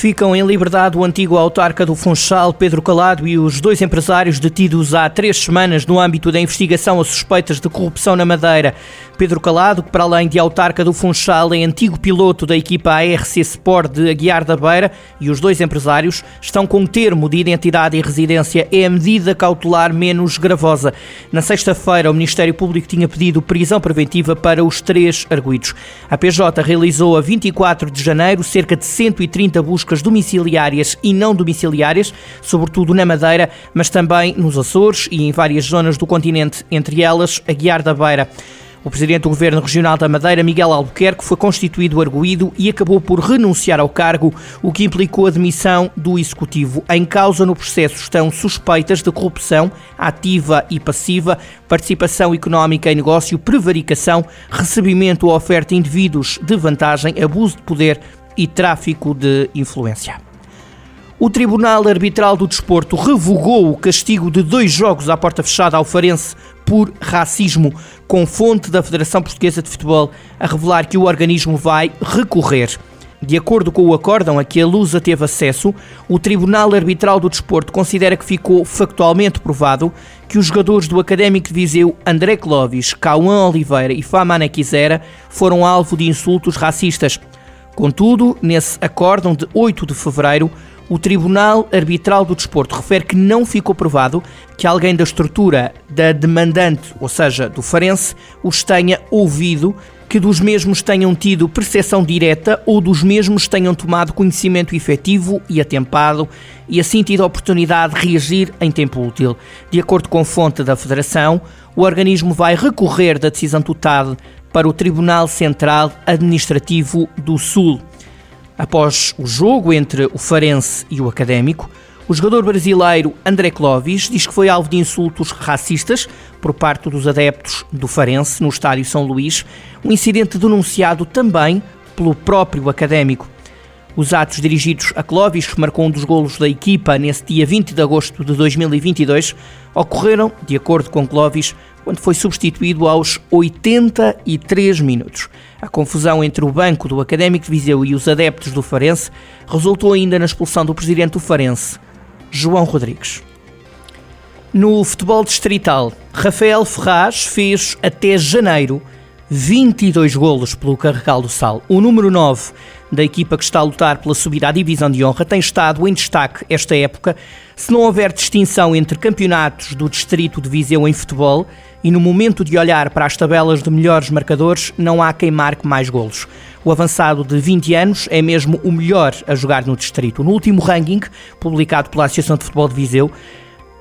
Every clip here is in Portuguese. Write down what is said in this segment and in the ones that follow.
Ficam em liberdade o antigo autarca do Funchal, Pedro Calado, e os dois empresários detidos há três semanas no âmbito da investigação a suspeitas de corrupção na Madeira. Pedro Calado, que para além de autarca do Funchal é antigo piloto da equipa ARC Sport de Aguiar da Beira, e os dois empresários estão com termo de identidade e residência. É a medida cautelar menos gravosa. Na sexta-feira, o Ministério Público tinha pedido prisão preventiva para os três arguídos. A PJ realizou a 24 de janeiro cerca de 130 buscas domiciliárias e não domiciliárias, sobretudo na Madeira, mas também nos Açores e em várias zonas do continente, entre elas a Guiar da Beira. O presidente do Governo Regional da Madeira, Miguel Albuquerque, foi constituído arguído e acabou por renunciar ao cargo, o que implicou a demissão do Executivo. Em causa no processo estão suspeitas de corrupção ativa e passiva, participação económica em negócio, prevaricação, recebimento ou oferta a indivíduos de vantagem, abuso de poder e tráfico de influência. O Tribunal Arbitral do Desporto revogou o castigo de dois jogos à porta fechada ao Farense por racismo, com fonte da Federação Portuguesa de Futebol a revelar que o organismo vai recorrer. De acordo com o acórdão a que a Lusa teve acesso, o Tribunal Arbitral do Desporto considera que ficou factualmente provado que os jogadores do Académico de Viseu André Clovis, Cauã Oliveira e Famana Quisera foram alvo de insultos racistas. Contudo, nesse acórdão de 8 de fevereiro, o Tribunal Arbitral do Desporto refere que não ficou provado que alguém da estrutura da demandante, ou seja, do Farense, os tenha ouvido, que dos mesmos tenham tido percepção direta ou dos mesmos tenham tomado conhecimento efetivo e atempado e assim tido a oportunidade de reagir em tempo útil. De acordo com fonte da Federação, o organismo vai recorrer da decisão total para o Tribunal Central Administrativo do Sul. Após o jogo entre o Farense e o Académico, o jogador brasileiro André Clovis diz que foi alvo de insultos racistas por parte dos adeptos do Farense no estádio São Luís, um incidente denunciado também pelo próprio Académico. Os atos dirigidos a Clovis, que marcou um dos golos da equipa nesse dia 20 de agosto de 2022, ocorreram, de acordo com Clovis, quando foi substituído aos 83 minutos. A confusão entre o banco do Académico de Viseu e os adeptos do Farense resultou ainda na expulsão do presidente do Farense, João Rodrigues. No futebol distrital, Rafael Ferraz fez até janeiro 22 golos pelo Carregal do Sal. O número 9 da equipa que está a lutar pela subida à divisão de honra tem estado em destaque esta época. Se não houver distinção entre campeonatos do distrito de Viseu em futebol e no momento de olhar para as tabelas de melhores marcadores, não há quem marque mais golos. O avançado de 20 anos é mesmo o melhor a jogar no distrito. No último ranking, publicado pela Associação de Futebol de Viseu,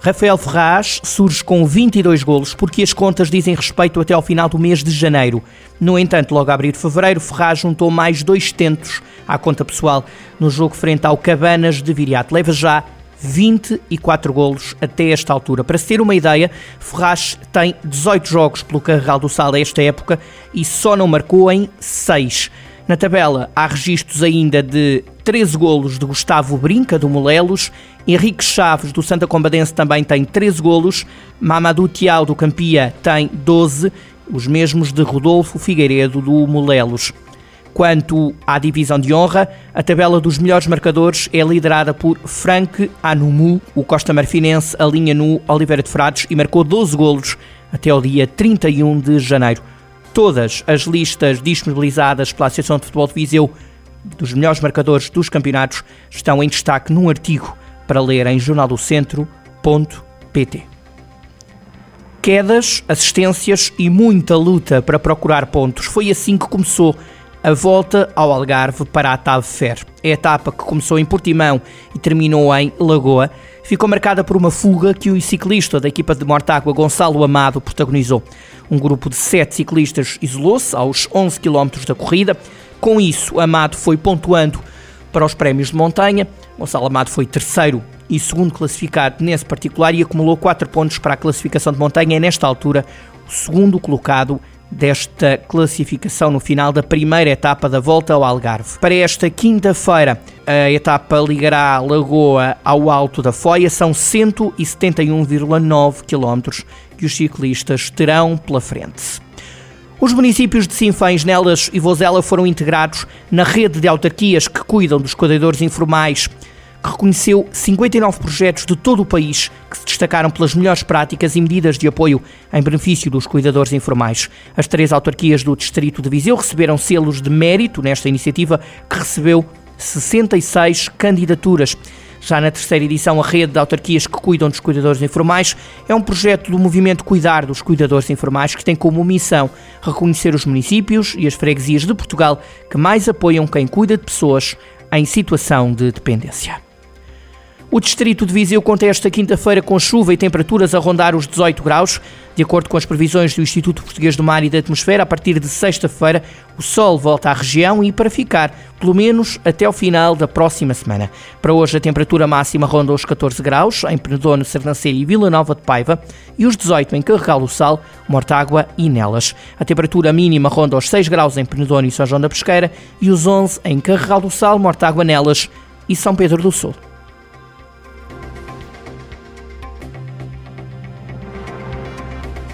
Rafael Ferraz surge com 22 golos porque as contas dizem respeito até ao final do mês de janeiro. No entanto, logo a abrir fevereiro, Ferraz juntou mais dois tentos à conta pessoal no jogo frente ao Cabanas de Viriato. Leva já 24 golos até esta altura. Para se ter uma ideia, Ferraz tem 18 jogos pelo Carregal do Sal esta época e só não marcou em 6. Na tabela há registros ainda de 13 golos de Gustavo Brinca, do Molelos, Henrique Chaves, do Santa Combadense, também tem 13 golos, Mamadou Tial, do Campia, tem 12, os mesmos de Rodolfo Figueiredo, do Molelos. Quanto à divisão de honra, a tabela dos melhores marcadores é liderada por Frank Anumu, o Costa Marfinense alinha no Oliveira de Frades e marcou 12 golos até o dia 31 de janeiro. Todas as listas disponibilizadas pela Associação de Futebol de Viseu dos melhores marcadores dos campeonatos estão em destaque num artigo para ler em jornaldocentro.pt. Quedas, assistências e muita luta para procurar pontos. Foi assim que começou a volta ao Algarve para a TAV Fer. A etapa que começou em Portimão e terminou em Lagoa ficou marcada por uma fuga que o ciclista da equipa de Mortágua, Gonçalo Amado, protagonizou. Um grupo de sete ciclistas isolou-se aos 11 km da corrida. Com isso, Amado foi pontuando para os prémios de montanha. Gonçalo Amado foi terceiro e segundo classificado nesse particular e acumulou 4 pontos para a classificação de montanha. É nesta altura o segundo colocado desta classificação no final da primeira etapa da volta ao Algarve. Para esta quinta-feira, a etapa ligará a Lagoa ao Alto da Foia, são 171,9 km que os ciclistas terão pela frente. Os municípios de Sinfãs, Nelas e Vozela foram integrados na rede de autarquias que cuidam dos cuidadores informais reconheceu 59 projetos de todo o país que se destacaram pelas melhores práticas e medidas de apoio em benefício dos cuidadores informais. As três autarquias do Distrito de Viseu receberam selos de mérito nesta iniciativa, que recebeu 66 candidaturas. Já na terceira edição, a rede de autarquias que cuidam dos cuidadores informais é um projeto do movimento Cuidar dos Cuidadores Informais que tem como missão reconhecer os municípios e as freguesias de Portugal que mais apoiam quem cuida de pessoas em situação de dependência. O distrito de Viseu conta esta quinta-feira com chuva e temperaturas a rondar os 18 graus. De acordo com as previsões do Instituto Português do Mar e da Atmosfera, a partir de sexta-feira o sol volta à região e para ficar, pelo menos até o final da próxima semana. Para hoje a temperatura máxima ronda os 14 graus em Penedono, Sernancelho e Vila Nova de Paiva e os 18 em Carregal do Sal, Mortágua e Nelas. A temperatura mínima ronda os 6 graus em Penedono e São João da Pesqueira e os 11 em Carregal do Sal, Mortágua, Nelas e São Pedro do Sul.